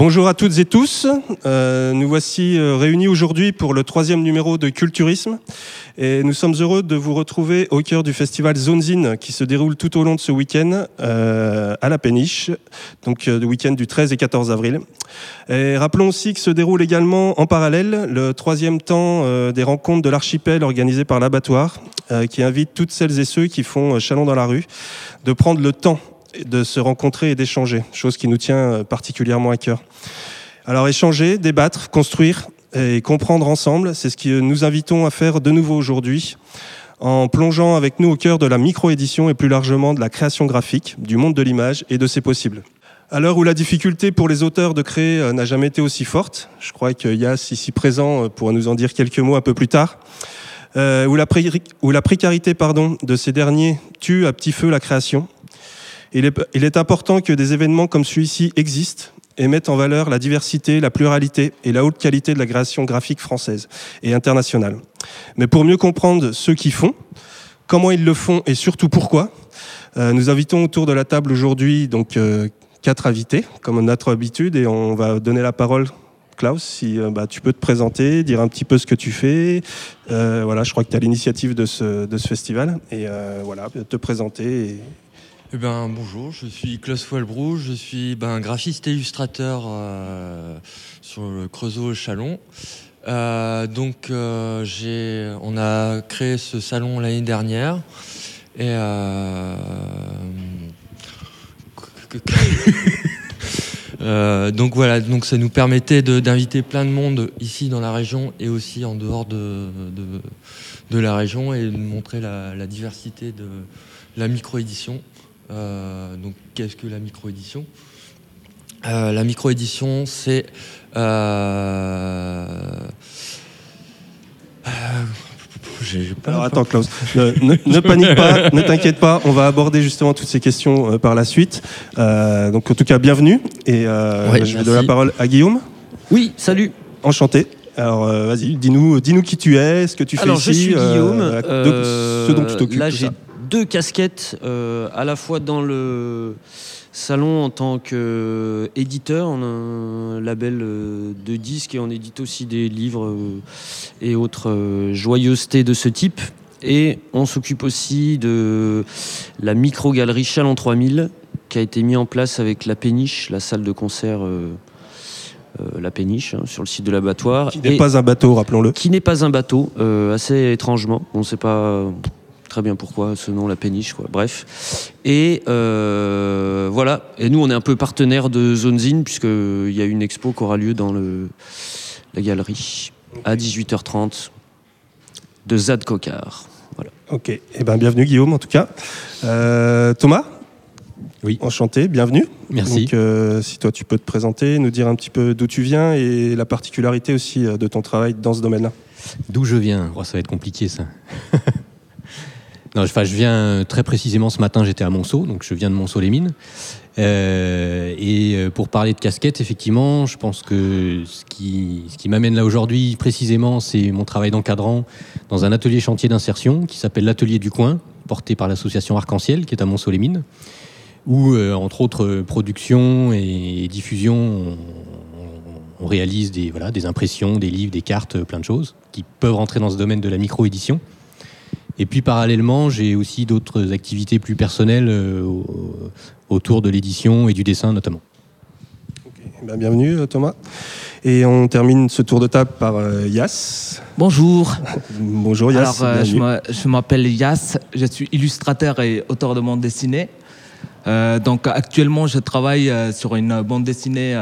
Bonjour à toutes et tous. Euh, nous voici euh, réunis aujourd'hui pour le troisième numéro de Culturisme. Et nous sommes heureux de vous retrouver au cœur du festival Zonezine qui se déroule tout au long de ce week-end euh, à la Péniche, donc le week-end du 13 et 14 avril. Et rappelons aussi que se déroule également en parallèle le troisième temps des rencontres de l'archipel organisé par l'abattoir, qui invite toutes celles et ceux qui font chalon dans la rue de prendre le temps de se rencontrer et d'échanger, chose qui nous tient euh, particulièrement à cœur. Alors échanger, débattre, construire et comprendre ensemble, c'est ce que nous invitons à faire de nouveau aujourd'hui en plongeant avec nous au cœur de la micro-édition et plus largement de la création graphique, du monde de l'image et de ses possibles. À l'heure où la difficulté pour les auteurs de créer euh, n'a jamais été aussi forte, je crois que Yass, ici présent, euh, pourra nous en dire quelques mots un peu plus tard, où, la où la précarité pardon, de ces derniers tue à petit feu la création, il est, important que des événements comme celui-ci existent et mettent en valeur la diversité, la pluralité et la haute qualité de la création graphique française et internationale. Mais pour mieux comprendre ceux qui font, comment ils le font et surtout pourquoi, euh, nous invitons autour de la table aujourd'hui donc euh, quatre invités, comme notre habitude, et on va donner la parole. Klaus, si euh, bah, tu peux te présenter, dire un petit peu ce que tu fais. voilà, je crois que tu as l'initiative de ce, festival. Et voilà, te présenter eh ben, bonjour, je suis Klaus Walbrou, je suis ben, graphiste et illustrateur euh, sur le Creusot Chalon. Euh, donc euh, on a créé ce salon l'année dernière et donc voilà, donc ça nous permettait d'inviter plein de monde ici dans la région et aussi en dehors de, de, la région et de montrer la, la diversité de la micro-édition. Euh, donc, qu'est-ce que la micro-édition? Euh, La micro-édition, c'est. Euh, Alors attends Klaus, ne, panique pas, ne t'inquiète pas, on va aborder justement toutes ces questions par la suite. donc en tout cas, bienvenue et je vais donner la parole à Guillaume. Oui, salut. Enchanté. Alors vas-y, dis-nous, dis-nous qui tu es, ce que tu fais Alors, ici. Je suis Guillaume. ce dont tu t'occupes. Là, j'ai deux casquettes, euh, à la fois dans le salon en tant qu'éditeur, on a un label euh, de disques et on édite aussi des livres euh, et autres joyeusetés de ce type. Et on s'occupe aussi de la micro-galerie Chalon 3000 qui a été mis en place avec La Péniche, la salle de concert La Péniche, hein, sur le site de l'abattoir. Qui n'est pas un bateau, rappelons-le. Qui n'est pas un bateau, assez étrangement. On ne sait pas très bien pourquoi ce nom, la péniche, quoi. Bref. Et euh, voilà. Et nous, on est un peu partenaire de Zonezine, puisqu'il y a une expo qui aura lieu dans le, la galerie à 18h30 de Zad Cocard. Voilà. Ok. et eh ben, bienvenue, Guillaume, en tout cas. Euh, Thomas? Oui. Enchanté, bienvenue. Merci. Donc, euh, si toi tu peux te présenter, nous dire un petit peu d'où tu viens et la particularité aussi de ton travail dans ce domaine-là. D'où je viens? Oh, Ça va être compliqué ça. Non, je viens très précisément ce matin, j'étais à Monceau, donc je viens de Monceau-les-Mines. Euh, et euh, pour parler de casquette, effectivement, je pense que ce qui, m'amène là aujourd'hui précisément, c'est mon travail d'encadrant dans un atelier chantier d'insertion qui s'appelle l'Atelier du Coin, porté par l'association Arc-en-Ciel, qui est à Monceau-les-Mines, où, euh, entre autres production et diffusion, on, on, réalise des, voilà, des impressions, des livres, des cartes, plein de choses qui peuvent rentrer dans ce domaine de la micro-édition. Et puis parallèlement, j'ai aussi d'autres activités plus personnelles euh, autour de l'édition et du dessin notamment. Eh ben, bienvenue euh, Thomas. Et on termine ce tour de table par euh, Yass. Bonjour. Bonjour Yass. Alors, je m'appelle Yass, je suis illustrateur et auteur de bande dessinée. donc actuellement, je travaille sur une bande dessinée,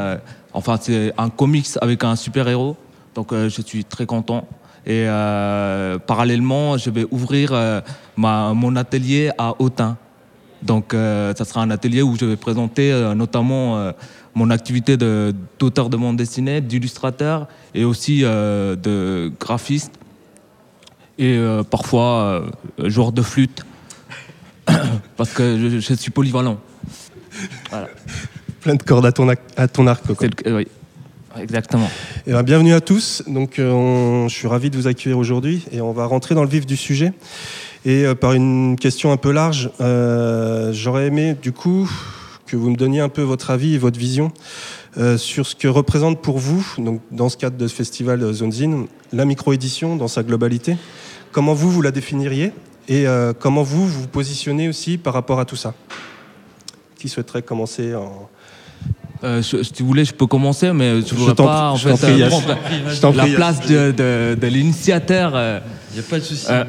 enfin c'est un comics avec un super-héros. Donc je suis très content. Et euh, parallèlement, je vais ouvrir euh, ma, mon atelier à Autun. Donc, euh, ça sera un atelier où je vais présenter notamment mon activité d'auteur de, bande dessinée, d'illustrateur et aussi de graphiste et parfois joueur de flûte parce que je, suis polyvalent. Plein de cordes à ton, à ton arc. Oui. Exactement. Eh ben, bienvenue à tous. Donc, euh, je suis ravi de vous accueillir aujourd'hui et on va rentrer dans le vif du sujet. Et euh, par une question un peu large, euh, j'aurais aimé du coup que vous me donniez un peu votre avis et votre vision sur ce que représente pour vous, donc dans ce cadre de ce festival Zonezine, la micro-édition dans sa globalité. Comment vous, vous la définiriez et comment vous vous positionnez aussi par rapport à tout ça? Qui souhaiterait commencer en, euh, si vous voulez, je peux commencer, mais je ne voudrais pas en fait, prendre la place de, de, l'initiateur. Euh, Il n'y a pas de souci. Euh,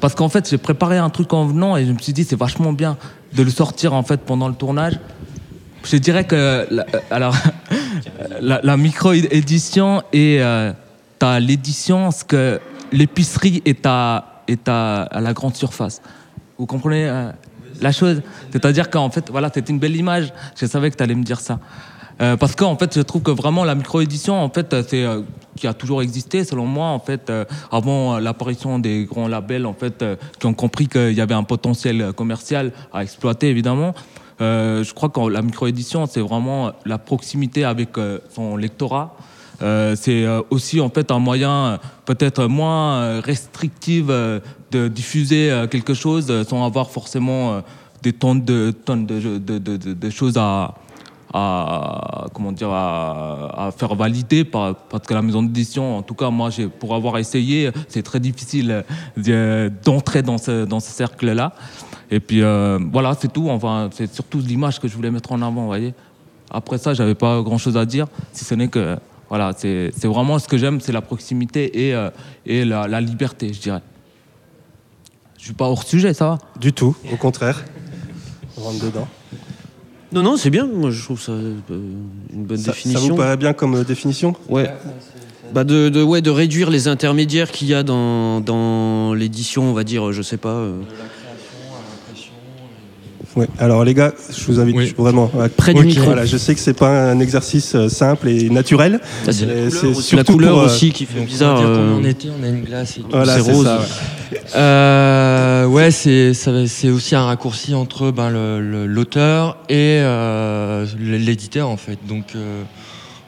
parce qu'en fait, j'ai préparé un truc en venant et je me suis dit, c'est vachement bien de le sortir en fait pendant le tournage. Je dirais que la, alors, la, micro-édition et as l'édition, ce que l'épicerie est, à, est à, à, la grande surface. Vous comprenez la chose. C'est-à-dire qu'en fait, voilà, c'était une belle image. Je savais que tu allais me dire ça. Euh, parce qu'en fait, je trouve que vraiment la micro-édition, en fait, c'est euh, qui a toujours existé, selon moi, en fait, euh, avant l'apparition des grands labels, en fait, qui ont compris qu'il y avait un potentiel commercial à exploiter, évidemment. je crois que la micro-édition, c'est vraiment la proximité avec son lectorat. C'est aussi en fait un moyen peut-être moins restrictif de diffuser quelque chose sans avoir forcément des tonnes de, tonnes de, choses à, comment dire, à, faire valider par, parce que la maison d'édition, en tout cas, moi, pour avoir essayé, c'est très difficile d'entrer dans ce, dans ce cercle-là. Et puis, euh, voilà, c'est tout. Enfin, c'est surtout l'image que je voulais mettre en avant, vous voyez. Après ça, j'avais pas grand-chose à dire, si ce n'est que, voilà, c'est vraiment ce que j'aime, c'est la proximité et, euh, et la, la liberté, je dirais. Je suis pas hors sujet, ça va Du tout, au contraire rentre dedans. Non, non, c'est bien. Moi, je trouve ça euh, une bonne définition. Ça vous paraît bien comme euh, définition? Ouais. Bah de, ouais, de réduire les intermédiaires qu'il y a dans, dans l'édition, on va dire, je sais pas. Euh, oui. Alors les gars, je vous invite vraiment près du micro. Voilà, je sais que c'est pas un exercice euh, simple et naturel. C'est la couleur euh, aussi qui fait bizarre. Euh... En été, on a une glace et voilà, c'est rose. Ça, ouais, euh, ouais c'est aussi un raccourci entre ben, l'auteur et l'éditeur en fait. Donc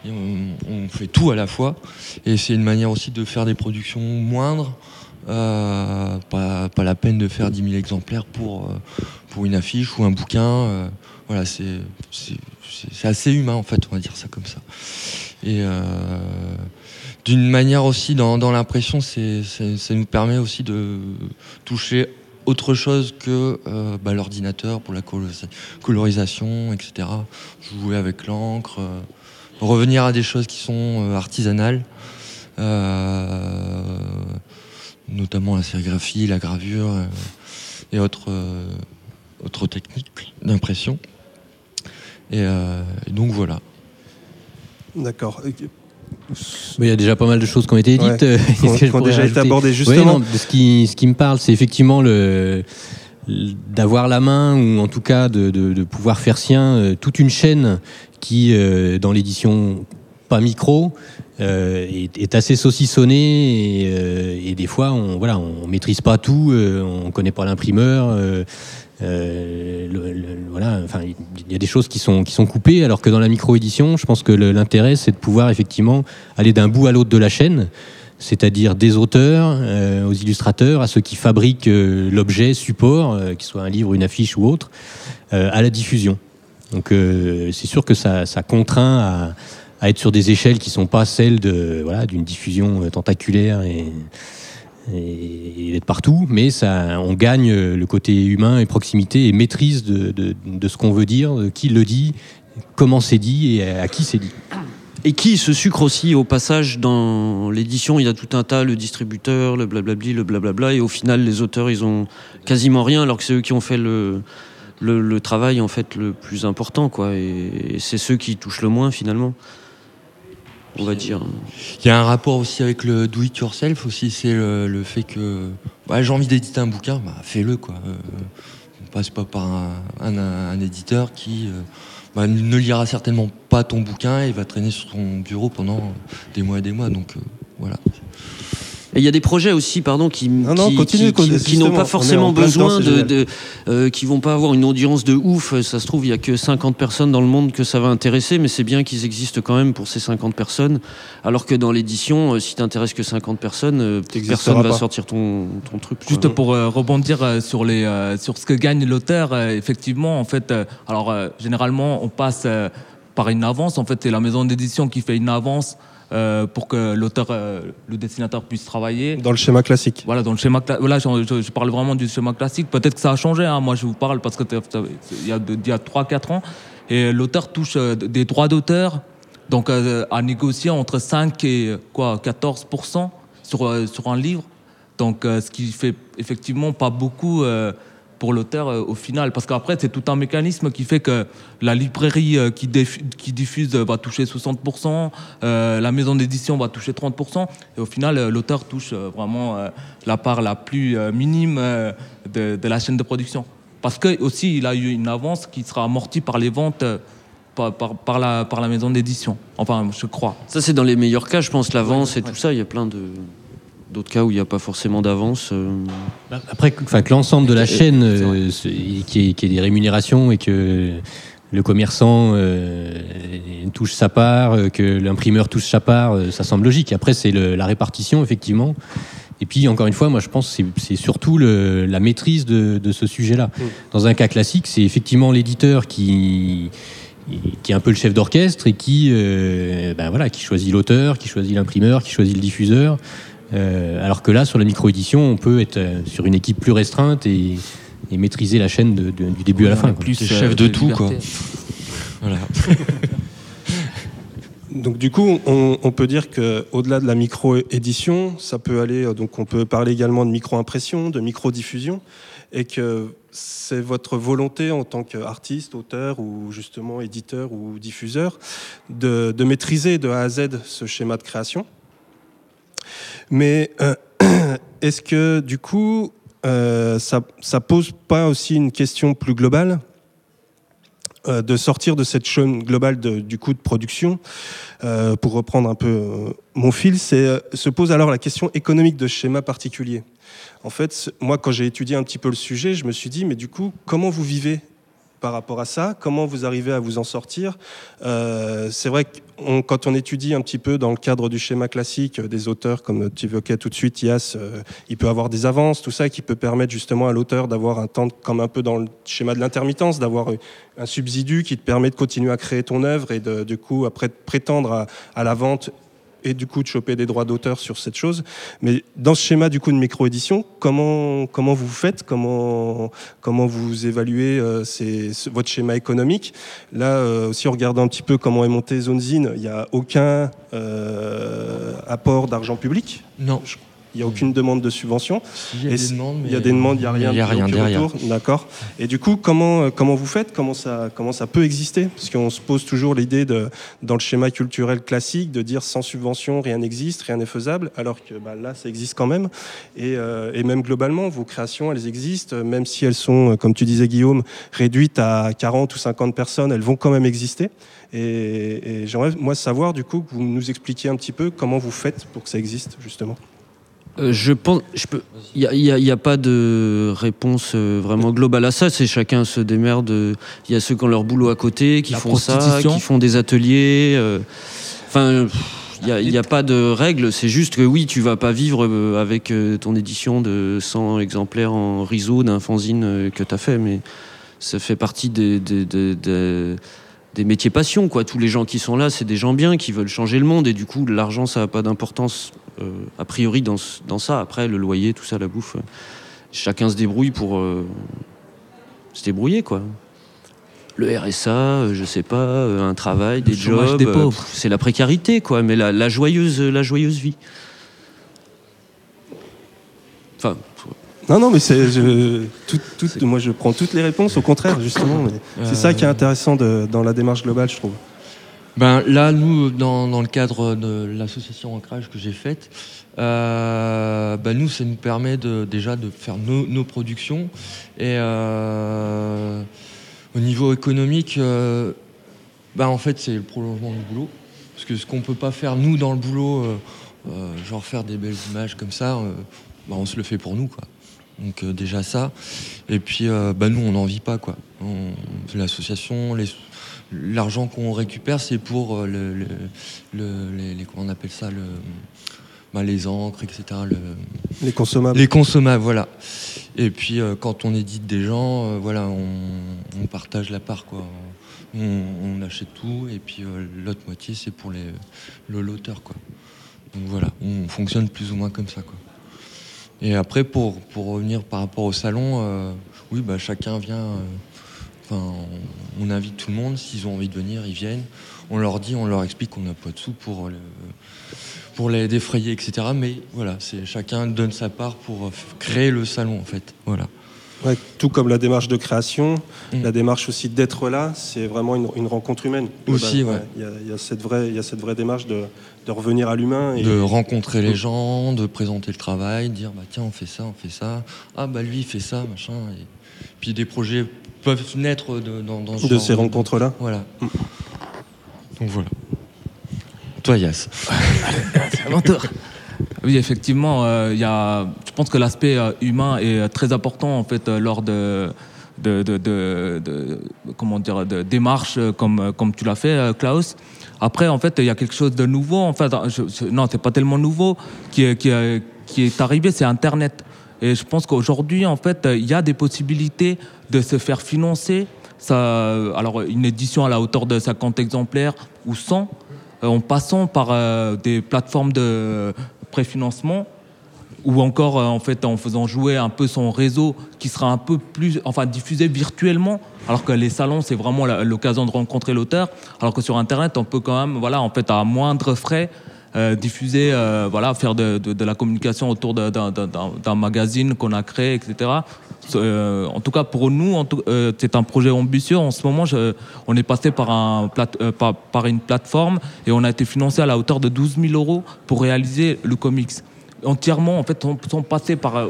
on, on, fait tout à la fois et c'est une manière aussi de faire des productions moindres. Euh, pas, la peine de faire 10 000 exemplaires pour, euh, pour une affiche ou un bouquin. Euh, voilà, c'est assez humain en fait, on va dire ça comme ça. Et d'une manière aussi, dans, dans l'impression, ça nous permet aussi de toucher autre chose que bah, l'ordinateur pour la colorisation, etc. Jouer avec l'encre, revenir à des choses qui sont artisanales notamment la sérigraphie, la gravure euh, et autres, euh, autres techniques d'impression. Et, euh, donc voilà. D'accord. Il y a déjà pas mal de choses qui ont été dites. déjà été abordées justement. ce, qui, ce qui me parle, c'est effectivement le, d'avoir la main ou en tout cas de, de, pouvoir faire sien toute une chaîne qui, dans l'édition pas micro, euh, est, assez saucissonné et, euh, et, des fois on voilà on maîtrise pas tout, euh, on connaît pas l'imprimeur. voilà, enfin, il y a des choses qui sont qui sont coupées, alors que dans la micro-édition, je pense que l'intérêt c'est de pouvoir effectivement aller d'un bout à l'autre de la chaîne, c'est-à-dire des auteurs aux illustrateurs, à ceux qui fabriquent l'objet support, qu'il soit un livre, une affiche ou autre, à la diffusion. Donc c'est sûr que ça, ça contraint à, à être sur des échelles qui sont pas celles de voilà d'une diffusion euh, tentaculaire et, d'être partout, mais ça, on gagne euh, le côté humain et proximité et maîtrise de, de, ce qu'on veut dire, de qui le dit, comment c'est dit et à qui c'est dit. Et qui se sucre aussi au passage dans l'édition, il y a tout un tas, le distributeur, le blablabli, le blablabla, et au final les auteurs ils ont quasiment rien alors que c'est eux qui ont fait le, le, le, travail en fait le plus important quoi, et c'est ceux qui touchent le moins finalement on va dire. Il y a un rapport aussi avec le do it yourself aussi, c'est le, fait que bah, j'ai envie d'éditer un bouquin, bah, fais-le quoi. Euh, on passe pas par un, éditeur qui euh, bah, ne lira certainement pas ton bouquin et va traîner sur ton bureau pendant des mois et des mois. Donc euh, voilà. Et il y a des projets aussi, pardon, qui, qui, n'ont pas forcément besoin de, de euh, qui vont pas avoir une audience de ouf. Ça se trouve, il y a que 50 personnes dans le monde que ça va intéresser, mais c'est bien qu'ils existent quand même pour ces 50 personnes. Alors que dans l'édition, euh, si t'intéresses que 50 personnes, euh, personne va sortir ton, ton truc. Juste pour rebondir sur les sur ce que gagne l'auteur, effectivement, en fait, alors généralement, on passe par une avance. En fait, c'est la maison d'édition qui fait une avance euh, pour que l'auteur, euh, le dessinateur puisse travailler. Dans le schéma classique. Voilà, dans le schéma. Là, je, parle vraiment du schéma classique. Peut-être que ça a changé. Hein. Moi, je vous parle parce que il y a, a 3-4 ans, et l'auteur touche euh, des droits d'auteur, donc à négocier entre 5 et quoi, 14 sur sur un livre. Donc, ce qui fait effectivement pas beaucoup pour l'auteur euh, au final. Parce qu'après, c'est tout un mécanisme qui fait que la librairie euh, qui, qui, diffuse va toucher 60%, euh, la maison d'édition va toucher 30%, et au final, l'auteur touche vraiment la part la plus minime de, la chaîne de production. Parce que aussi, il a eu une avance qui sera amortie par les ventes. Par, par, la, par la maison d'édition. Enfin, je crois. Ça, c'est dans les meilleurs cas, je pense, l'avance et tout ça. Il y a plein de, d'autres cas où il n'y a pas forcément d'avance. Euh. Après, que l'ensemble de la chaîne, euh, qui, est, des rémunérations et que le commerçant euh, touche sa part, que l'imprimeur touche sa part, ça semble logique. Après, c'est la répartition, effectivement. Et puis, encore une fois, moi, je pense que c'est surtout la maîtrise de, ce sujet-là. Mm. Dans un cas classique, c'est effectivement l'éditeur qui qui est un peu le chef d'orchestre et qui, ben voilà, qui choisit l'auteur, qui choisit l'imprimeur, qui choisit le diffuseur, euh, alors que là, sur la micro-édition, on peut être euh, sur une équipe plus restreinte et, maîtriser la chaîne du début à la fin. Plus chef de, tout, quoi. voilà. Donc du coup, on, peut dire que au-delà de la micro-édition, ça peut aller. Euh, donc on peut parler également de micro-impression, de micro-diffusion, et que c'est votre volonté en tant qu'artiste, auteur ou justement éditeur ou diffuseur de, de maîtriser de A à Z ce schéma de création. Mais euh, est-ce que du coup, euh, ça, pose pas aussi une question plus globale euh, de sortir de cette chaîne globale du coût de production, pour reprendre un peu mon fil, c'est se pose alors la question économique de schéma particulier. En fait, moi, quand j'ai étudié un petit peu le sujet, je me suis dit, mais du coup, comment vous vivez par rapport à ça. Comment vous arrivez à vous en sortir? Euh, C'est vrai que quand on étudie un petit peu dans le cadre du schéma classique euh, des auteurs, comme tu évoquais tout de suite, Yas, euh, il peut avoir des avances, tout ça, qui peut permettre justement à l'auteur d'avoir un temps, comme un peu dans le schéma de l'intermittence, d'avoir un subsidu qui te permet de continuer à créer ton œuvre et de, du coup, après, prétendre à la vente et du coup de choper des droits d'auteur sur cette chose. Mais dans ce schéma du coup de micro-édition, comment, comment vous faites? Comment, comment vous évaluez euh, votre schéma économique? Là euh, aussi, en regardant un petit peu comment est monté ZoneZine, il n'y a aucun euh, apport d'argent public? Non. Il n'y a aucune demande de subvention. il y a des demandes, il y a des demandes, il n'y a rien, il y a rien derrière. D'accord. Et du coup, comment, euh, comment vous faites? Comment ça, comment ça peut exister? Parce qu'on se pose toujours l'idée, de, dans le schéma culturel classique, de dire sans subvention, rien n'existe, rien n'est faisable, alors que bah, là, ça existe quand même. Et, euh, et, même globalement, vos créations, elles existent, même si elles sont, comme tu disais, Guillaume, réduites à 40 ou 50 personnes, elles vont quand même exister. Et, et j'aimerais, moi, savoir, du coup, que vous nous expliquiez un petit peu comment vous faites pour que ça existe, justement. Euh, je pense, je peux. Il n'y a, pas de réponse euh, vraiment globale à ça. C'est chacun se démerde. Il y a ceux qui ont leur boulot à côté, qui font ça, qui font des ateliers. Euh, enfin, il n'y a, pas de règle. C'est juste que oui, tu vas pas vivre avec ton édition de 100 exemplaires en riso d'un fanzine que tu as fait, mais ça fait partie des, des, des, des métiers passion. Quoi. Tous les gens qui sont là, c'est des gens bien qui veulent changer le monde. Et du coup, l'argent, ça n'a pas d'importance euh, a priori dans, dans, ça. Après, le loyer, tout ça, la bouffe, euh, chacun se débrouille pour euh, se débrouiller, quoi. Le RSA, je sais pas, un travail, des jobs, des pauvres. c'est la précarité, quoi. Mais la, joyeuse, la joyeuse vie. Enfin. Non, non, mais c'est, moi je prends toutes les réponses, au contraire, justement. c'est ça qui est intéressant dans la démarche globale, je trouve. Ben, là, nous, dans, le cadre de l'association Ancrage que j'ai faite, euh, ben, nous, ça nous permet de, déjà de faire nos, productions. Et euh, au niveau économique, euh, ben, en fait, c'est le prolongement du boulot. Parce que ce qu'on ne peut pas faire, nous, dans le boulot, genre faire des belles images comme ça, ben, on se le fait pour nous. Quoi. Donc déjà ça. Et puis, ben, nous, on n'en vit pas. quoi. L'association, les l'argent qu'on récupère, c'est pour euh, le, les, comment on appelle ça, le, bah, les encres, etc. les consommables. Les consommables, voilà. Et puis quand on édite des gens, voilà, on, partage la part quoi. On, achète tout et puis l'autre moitié c'est pour les, l'auteur quoi. Donc voilà, on fonctionne plus ou moins comme ça quoi. Et après pour, pour revenir par rapport au salon, oui bah chacun vient on, invite tout le monde. S'ils ont envie de venir, ils viennent. On leur dit, on leur explique qu'on n'a pas de sous pour, pour les défrayer, etc. Mais voilà, c'est chacun donne sa part pour créer le salon, en fait. Voilà. tout comme la démarche de création, mm. la démarche aussi d'être là, c'est vraiment une, rencontre humaine. Aussi, Il y, a cette vraie, il y a cette vraie démarche de, revenir à l'humain. De rencontrer les mm. gens, de présenter le travail, dire bah tiens on fait ça, on fait ça. Ah bah lui il fait ça, machin. Et puis des projets peuvent naître de, dans, de ces rencontres-là. Voilà. Mm. Donc voilà. Toi, Yass. Oui, effectivement, euh, y a, je pense que l'aspect euh, humain est euh, très important en fait lors de, de, de, de, comment dire, de démarches comme, comme tu l'as fait, Klaus. Après, en fait, il y a quelque chose de nouveau. En fait, je, non, c'est pas tellement nouveau qui qui qui est arrivé, c'est Internet. Et je pense qu'aujourd'hui, en fait, il y a des possibilités de se faire financer. Alors, une édition à la hauteur de 50 exemplaires ou 100, euh, en passant par euh, des plateformes de préfinancement ou encore euh, en en faisant jouer un peu son réseau qui sera un peu plus enfin diffusé virtuellement alors que les salons c'est vraiment l'occasion de rencontrer l'auteur alors que sur internet on peut quand même voilà en fait à moindre frais euh, diffuser, euh, voilà, faire de, la communication autour d'un magazine qu'on a créé, etc. Euh, en tout cas, pour nous, c'est un projet ambitieux. En ce moment, on est passé par, un par, par, une plateforme et on a été financé à la hauteur de 12 000 euros pour réaliser le comics. Entièrement, en fait, on sont passés par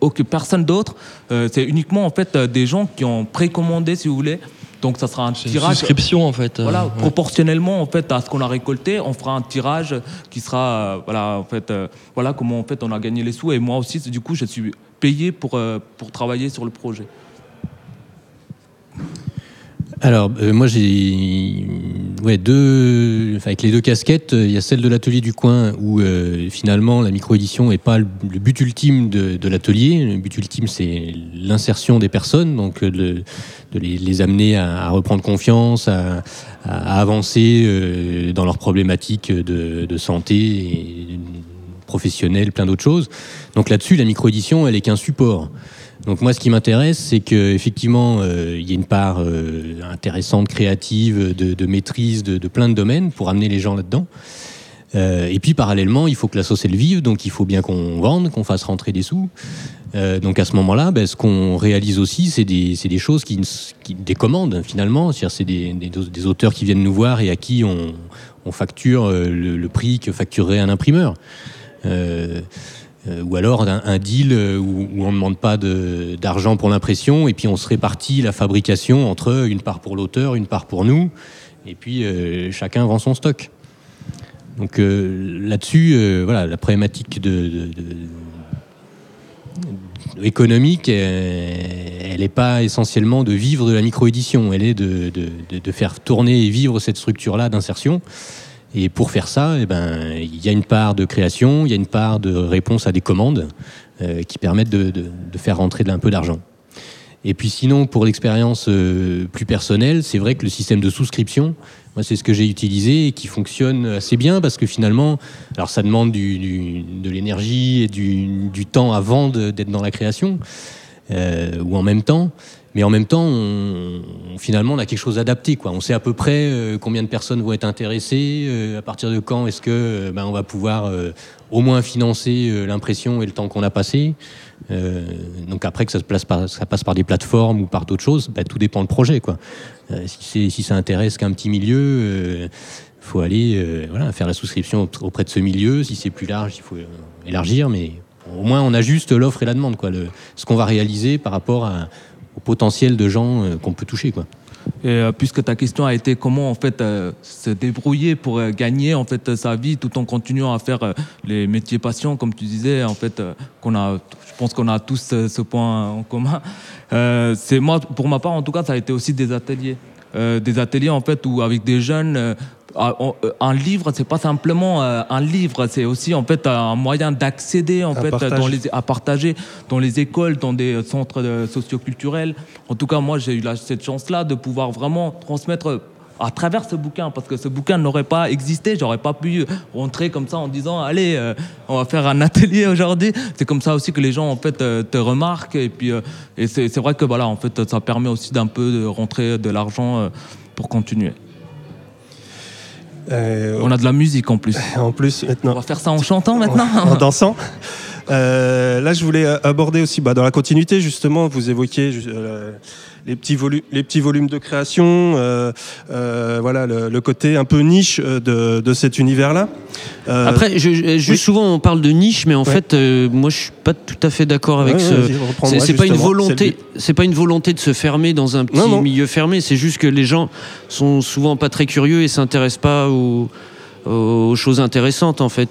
aucune personne d'autre. c'est uniquement en fait des gens qui ont précommandé, si vous voulez, donc ça sera un tirage. Une souscription en fait. Voilà, proportionnellement en fait à ce qu'on a récolté, on fera un tirage qui sera euh, voilà en fait euh, voilà comment en fait on a gagné les sous et moi aussi du coup je suis payé pour euh, pour travailler sur le projet. Alors, euh, moi, j'ai ouais, deux. avec les deux casquettes, il y a celle de l'atelier du coin où euh, finalement la micro-édition n'est pas le, but ultime de, l'atelier. Le but ultime, c'est l'insertion des personnes, donc euh, de, les, amener à, reprendre confiance, à, avancer dans leurs problématiques de, de santé et professionnelle, plein d'autres choses. Donc là-dessus, la micro-édition, elle est qu'un support. Donc moi, ce qui m'intéresse, c'est qu'effectivement, euh, il y a une part euh, intéressante, créative, de, maîtrise de, plein de domaines pour amener les gens là-dedans. Euh, et puis parallèlement, il faut que la sauce elle vive, donc il faut bien qu'on vende, qu'on fasse rentrer des sous. donc à ce moment-là, ben, ce qu'on réalise aussi, c'est des, choses qui, qui, des commandes finalement. C'est des, des, auteurs qui viennent nous voir et à qui on, facture le, prix que facturerait un imprimeur. Euh, ou alors un, deal euh, où, on ne demande pas d'argent pour l'impression et puis on se répartit la fabrication entre une part pour l'auteur, une part pour nous, et puis euh, chacun vend son stock. Donc là-dessus, voilà, la problématique économique, elle n'est pas essentiellement de vivre de la micro-édition, elle est de, faire tourner et vivre cette structure-là d'insertion. Et pour faire ça, eh ben, il y a une part de création, il y a une part de réponse à des commandes euh, qui permettent de, faire rentrer un peu d'argent. Et puis sinon, pour l'expérience euh, plus personnelle, c'est vrai que le système de souscription, moi c'est ce que j'ai utilisé et qui fonctionne assez bien parce que finalement, alors ça demande de l'énergie et du, temps avant d'être dans la création, euh, ou en même temps, mais en même temps, on, finalement, on a quelque chose adapté. Quoi. On sait à peu près euh, combien de personnes vont être intéressées, euh, à partir de quand est-ce que euh, ben, on va pouvoir au moins financer l'impression et le temps qu'on a passé. donc après que ça, se place par, ça passe par des plateformes ou par d'autres choses, ben, tout dépend du projet. Quoi. si, si ça intéresse qu'un petit milieu, il faut aller voilà, faire la souscription auprès de ce milieu. Si c'est plus large, il faut élargir, mais au moins on ajuste l'offre et la demande, quoi, le, ce qu'on va réaliser par rapport à au potentiel de gens euh, qu'on peut toucher. Quoi. Euh, puisque ta question a été comment en fait euh, se débrouiller pour gagner en fait sa vie tout en continuant à faire les métiers patients comme tu disais en fait qu'on a je pense qu'on a tous ce point en commun c'est moi pour ma part en tout cas ça a été aussi des ateliers des ateliers en fait où avec des jeunes un livre, c'est pas simplement un livre, c'est aussi en fait un moyen d'accéder en fait dans les, à partager dans les écoles, dans des centres socioculturels. En tout cas, moi, j'ai eu cette chance-là de pouvoir vraiment transmettre à travers ce bouquin, parce que ce bouquin n'aurait pas existé, j'aurais pas pu rentrer comme ça en disant allez, euh, on va faire un atelier aujourd'hui. C'est comme ça aussi que les gens en fait euh, te remarquent et puis euh, et c'est vrai que voilà en fait ça permet aussi d'un peu de rentrer de l'argent pour continuer. On a de la musique en plus. En plus maintenant. On va faire ça en chantant maintenant. En dansant. Là, je voulais aborder aussi, bah, dans la continuité, justement, vous évoquiez les petits, les petits volumes de création, euh, euh, voilà, le, côté un peu niche de, de cet univers-là. Euh, Après, je, juste souvent on parle de niche, mais en fait, moi je suis pas tout à fait d'accord avec ce. C'est pas une volonté, c'est pas une volonté de se fermer dans un petit milieu fermé. C'est juste que les gens sont souvent pas très curieux et s'intéressent pas aux, aux, choses intéressantes en fait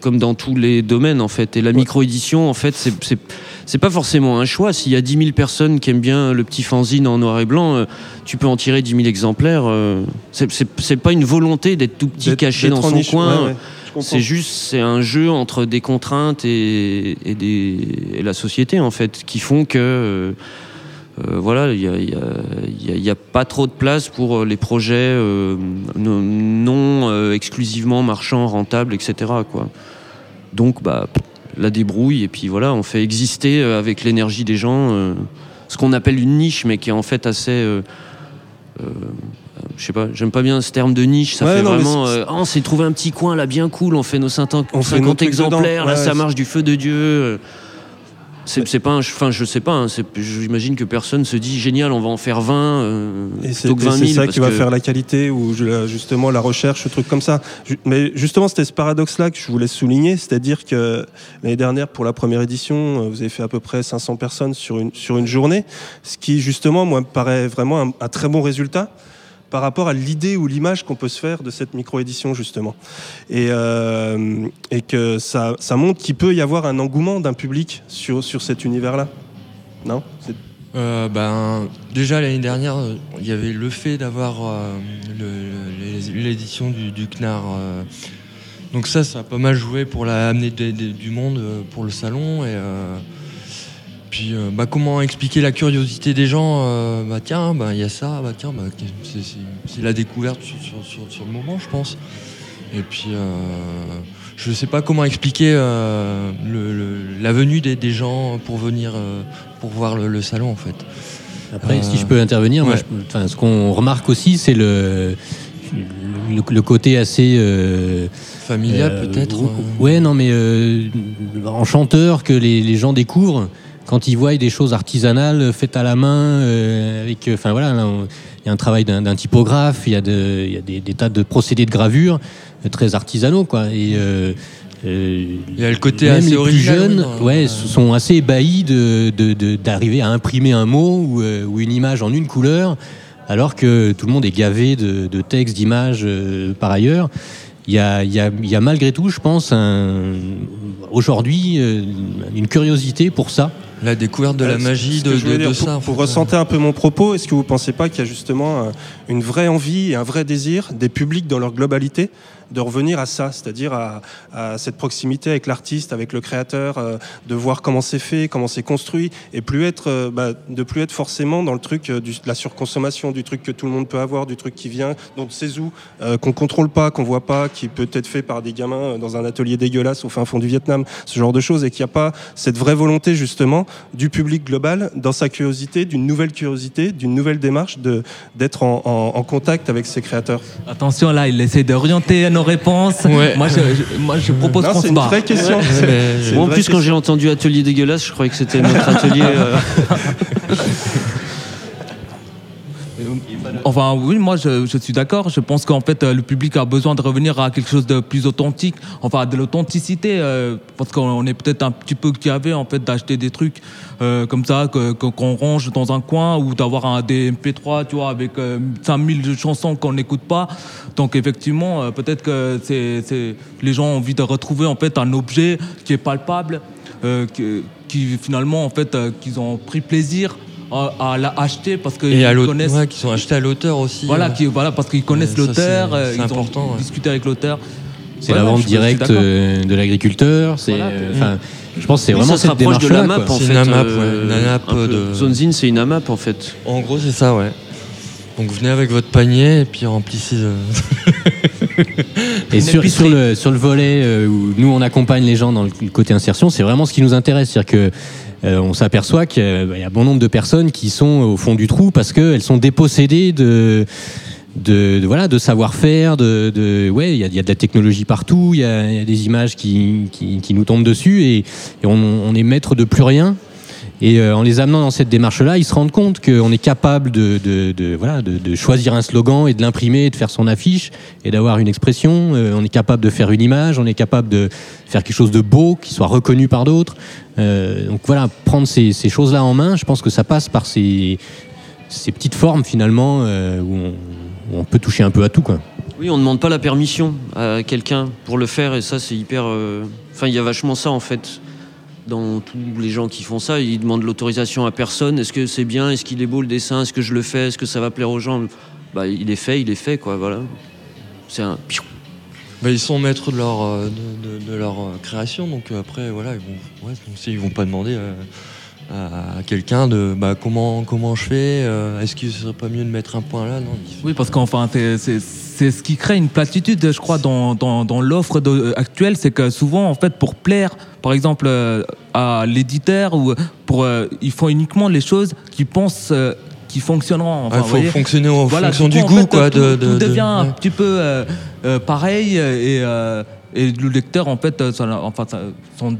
comme dans tous les domaines en fait. Et la micro-édition, en fait, c'est pas forcément un choix. S'il y a 10 000 personnes qui aiment bien le petit fanzine en noir et blanc, euh, tu peux en tirer 10 000 exemplaires. Euh, c'est pas une volonté d'être tout petit caché dans son coin. c'est juste, c'est un jeu entre des contraintes et, des, la société en fait, qui font que euh, voilà, il n'y a, pas trop de place pour les projets non, exclusivement marchands, rentables, etc. Quoi. Donc, bah, la débrouille, et puis voilà, on fait exister euh, avec l'énergie des gens euh, ce qu'on appelle une niche, mais qui est en fait assez. Euh, je sais pas, j'aime pas bien ce terme de niche, ça fait vraiment. Oh, on s'est trouvé un petit coin là bien cool, on fait nos 50, on 50 exemplaires, là ça marche du feu de Dieu. C'est pas, enfin, je sais pas. Hein, j'imagine que personne se dit génial, on va en faire 20 euh, et c'est ça qui va faire la qualité ou justement la recherche, truc comme ça. Mais justement, c'était ce paradoxe-là que je voulais souligner, c'est-à-dire que l'année dernière, pour la première édition, euh, vous avez fait à peu près 500 personnes sur une sur une journée, ce qui justement, moi, me paraît vraiment un très bon résultat par rapport à l'idée ou l'image qu'on peut se faire de cette micro-édition, justement. Et, euh, que ça, montre qu'il peut y avoir un engouement d'un public sur, sur cet univers-là. Non? Euh, ben, déjà l'année dernière, il y avait le fait d'avoir euh, l'édition du, du, CNAR. donc ça, ça a pas mal joué pour la, amener du monde pour le salon. Et, puis, euh, bah, comment expliquer la curiosité des gens euh, Bah tiens, bah, il y a ça, bah tiens, bah, c'est la découverte sur, le moment, je pense. Et puis, euh, je ne sais pas comment expliquer la venue des, gens pour venir, pour voir le, salon, en fait. Après, si je peux intervenir, ce qu'on remarque aussi, c'est le, le, côté assez familial, peut-être. Ouais, non, mais enchanteur que les, les gens découvrent quand ils voient des choses artisanales faites à la main, euh, avec, euh, enfin voilà, il y a un travail d'un typographe, il y a, y a des, tas de procédés de gravure euh, très artisanaux, quoi. Et il y a le côté même assez les plus jeunes, ouais, sont assez ébahis d'arriver de, à imprimer un mot ou, ou, une image en une couleur, alors que tout le monde est gavé de, textes, d'images par ailleurs. Il y, a, il, y a, il y a, malgré tout, je pense, aujourd'hui une curiosité pour ça la découverte de la magie de, ça. Pour, ressentir un peu mon propos, est-ce que vous ne pensez pas qu'il y a justement euh, une vraie envie et un vrai désir des publics dans leur globalité de revenir à ça, c'est-à-dire à, cette proximité avec l'artiste, avec le créateur, euh, de voir comment c'est fait, comment c'est construit, et plus être, euh, bah, de plus être forcément dans le truc de la surconsommation, du truc que tout le monde peut avoir, du truc qui vient, dont on sait où, qu'on contrôle pas, qu'on voit pas, qui peut être fait par des gamins dans un atelier dégueulasse au fin fond du Vietnam, ce genre de choses, et qu'il n'y a pas cette vraie volonté justement du public global dans sa curiosité, d'une nouvelle curiosité, d'une nouvelle démarche, d'être en, contact avec ses créateurs. Attention là, il essaie d'orienter nos réponses. Moi, je, moi, je propose qu'on se C'est une vraie question. en plus, quand j'ai entendu atelier dégueulasse, je croyais que c'était notre atelier. Euh. Enfin, oui, moi, je, suis d'accord. Je pense qu'en fait, euh, le public a besoin de revenir à quelque chose de plus authentique, enfin, de l'authenticité, euh, parce qu'on est peut-être un petit peu avait en fait, d'acheter des trucs euh, comme ça, qu'on range dans un coin, ou d'avoir un des MP3, tu vois, avec 5000 chansons qu'on n'écoute pas. Donc, effectivement, peut-être que c'est, les gens ont envie de retrouver, en fait, un objet qui est palpable, qui, qui, finalement, en fait, qu'ils ont pris plaisir à, l'acheter parce qu'ils connaissent. Ouais, qui sont achetés à l'auteur aussi. Voilà, qui, voilà parce qu'ils connaissent l'auteur, ils important, ont discuté avec l'auteur. C'est la vente directe de l'agriculteur. C'est, je pense que c'est vraiment cette démarche de la map en fait. Une AMAP, euh, une AMAP de... Zonezine, c'est une AMAP en fait. En gros, c'est ça, ouais. Donc venez avec votre panier et puis remplissez. et sur, sur, le, sur le volet euh, où nous on accompagne les gens dans le côté insertion, c'est vraiment ce qui nous intéresse. C'est-à-dire que euh, on s'aperçoit qu'il y a bon nombre de personnes qui sont au fond du trou parce qu'elles sont dépossédées de de, voilà de savoir-faire de, de, ouais il y a, de la technologie partout il y, y a, des images qui, qui, qui, nous tombent dessus et, et on, on, est maître de plus rien et euh, en les amenant dans cette démarche-là, ils se rendent compte qu'on est capable de, voilà, de, choisir un slogan et de l'imprimer, de faire son affiche et d'avoir une expression. Euh, on est capable de faire une image, on est capable de faire quelque chose de beau, qui soit reconnu par d'autres. Euh, donc voilà, prendre ces, choses-là en main, je pense que ça passe par ces, petites formes finalement où on, peut toucher un peu à tout. Oui, on ne demande pas la permission à quelqu'un pour le faire et ça c'est hyper... Enfin, il y a vachement ça en fait dans tous les gens qui font ça, ils demandent l'autorisation à personne. Est-ce que c'est bien? Est-ce qu'il est beau le dessin? Est-ce que je le fais? Est-ce que ça va plaire aux gens? Bah, Il est fait, il est fait, quoi. Voilà. C'est un. Bah, ils sont maîtres de leur, euh, de, leur euh, création, donc euh, après, voilà, ils vont, ouais, ils vont pas demander à quelqu'un de bah, comment, comment je fais, est-ce qu'il serait pas mieux de mettre un point là? Non, Oui, parce qu'enfin, c'est ce qui crée une platitude, je crois, dans, dans, dans l'offre actuelle, c'est que souvent, en fait, pour plaire, par exemple, à l'éditeur, ou pour, ils font uniquement les choses qu'ils pensent qui fonctionneront. Il faut fonctionner en fonction du goût, quoi. Tout, de, tout devient un petit peu pareil et et le lecteur, en fait, euh, son, enfin, son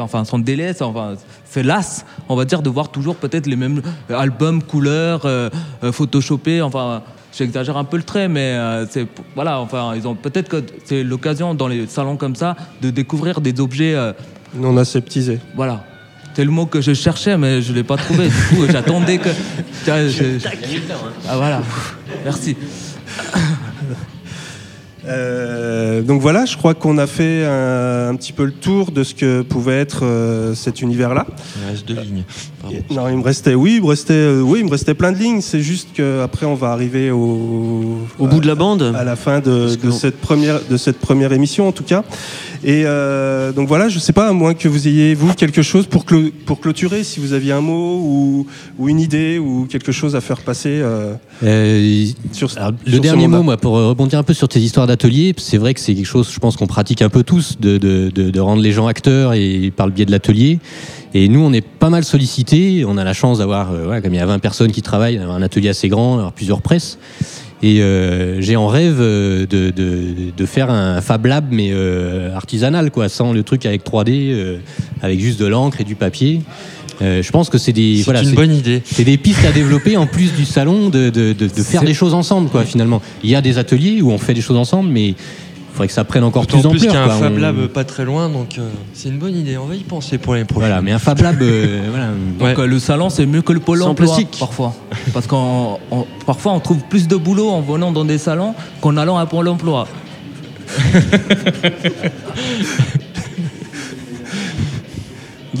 enfin, son délai, enfin, c'est las, on va dire, de voir toujours peut-être les mêmes albums, couleurs, euh, euh, photoshopés, enfin, j'exagère un peu le trait, mais c'est, voilà, enfin, ils ont peut-être que c'est l'occasion dans les salons comme ça de découvrir des objets non aseptisés. Voilà. C'est le mot que je cherchais, mais je ne l'ai pas trouvé. Du coup, j'attendais que. Ah voilà. Merci. Euh, donc voilà, je crois qu'on a fait un, petit peu le tour de ce que pouvait être euh, cet univers-là. Il reste deux lignes. non, il me restait, oui, il me restait, euh, oui, il me restait plein de lignes. C'est juste qu'après, on va arriver au, au bout de la bande, à la fin de, de cette première, de cette première émission, en tout cas. Et donc voilà, je sais pas, à moins que vous ayez, vous, quelque chose pour, pour clôturer, si vous aviez un mot ou, ou une idée ou quelque chose à faire passer. Sur, le dernier mot, moi, pour rebondir un peu sur tes histoires c'est vrai que c'est quelque chose, je pense qu'on pratique un peu tous, de, de, de, rendre les gens acteurs et par le biais de l'atelier. Et nous, on est pas mal sollicités. On a la chance d'avoir, euh, comme il y a 20 personnes qui travaillent, un atelier assez grand, d'avoir plusieurs presses. Et euh, j'ai en rêve euh, de, de, de, faire un Fab Lab, mais artisanal, quoi, sans le truc avec 3D, euh, avec juste de l'encre et du papier. Je pense que c'est des voilà, une bonne idée. C'est des pistes à développer en plus du salon, de, de, de faire des choses ensemble, quoi. Finalement, il y a des ateliers où on fait des choses ensemble, mais il faudrait que ça prenne encore plus d'ampleur. En plus qu'il y a un Fab Lab pas très loin, donc euh, c'est une bonne idée. On va y penser pour l'année prochaine. Voilà, mais un Fab Lab, euh, voilà. Donc ouais. euh, le salon, c'est mieux que le pôle emploi parfois, parce qu'on parfois on trouve plus de boulot en venant dans des salons qu'en allant à pôle emploi.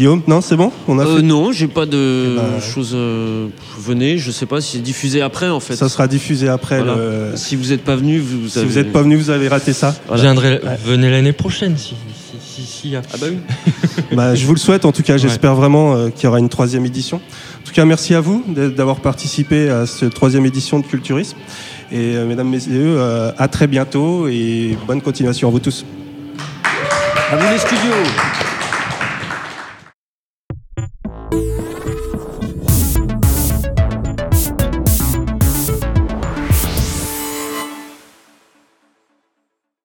Guillaume, non, c'est bon On a euh, fait... Non, j'ai pas de eh ben, choses. Euh, venez, je sais pas si c'est diffusé après en fait. Ça sera diffusé après. Voilà. Le... Si vous n'êtes pas venu, vous si avez... vous n'êtes pas venu, vous avez raté ça. Voilà. Viendrai... Ouais. Venez l'année prochaine si. si, si, si Ah bah oui. bah, je vous le souhaite en tout cas. J'espère ouais. vraiment euh, qu'il y aura une troisième édition. En tout cas, merci à vous d'avoir participé à cette troisième édition de Culturisme. Et euh, mesdames, messieurs, euh, à très bientôt et bonne continuation à vous tous. À vous les studios.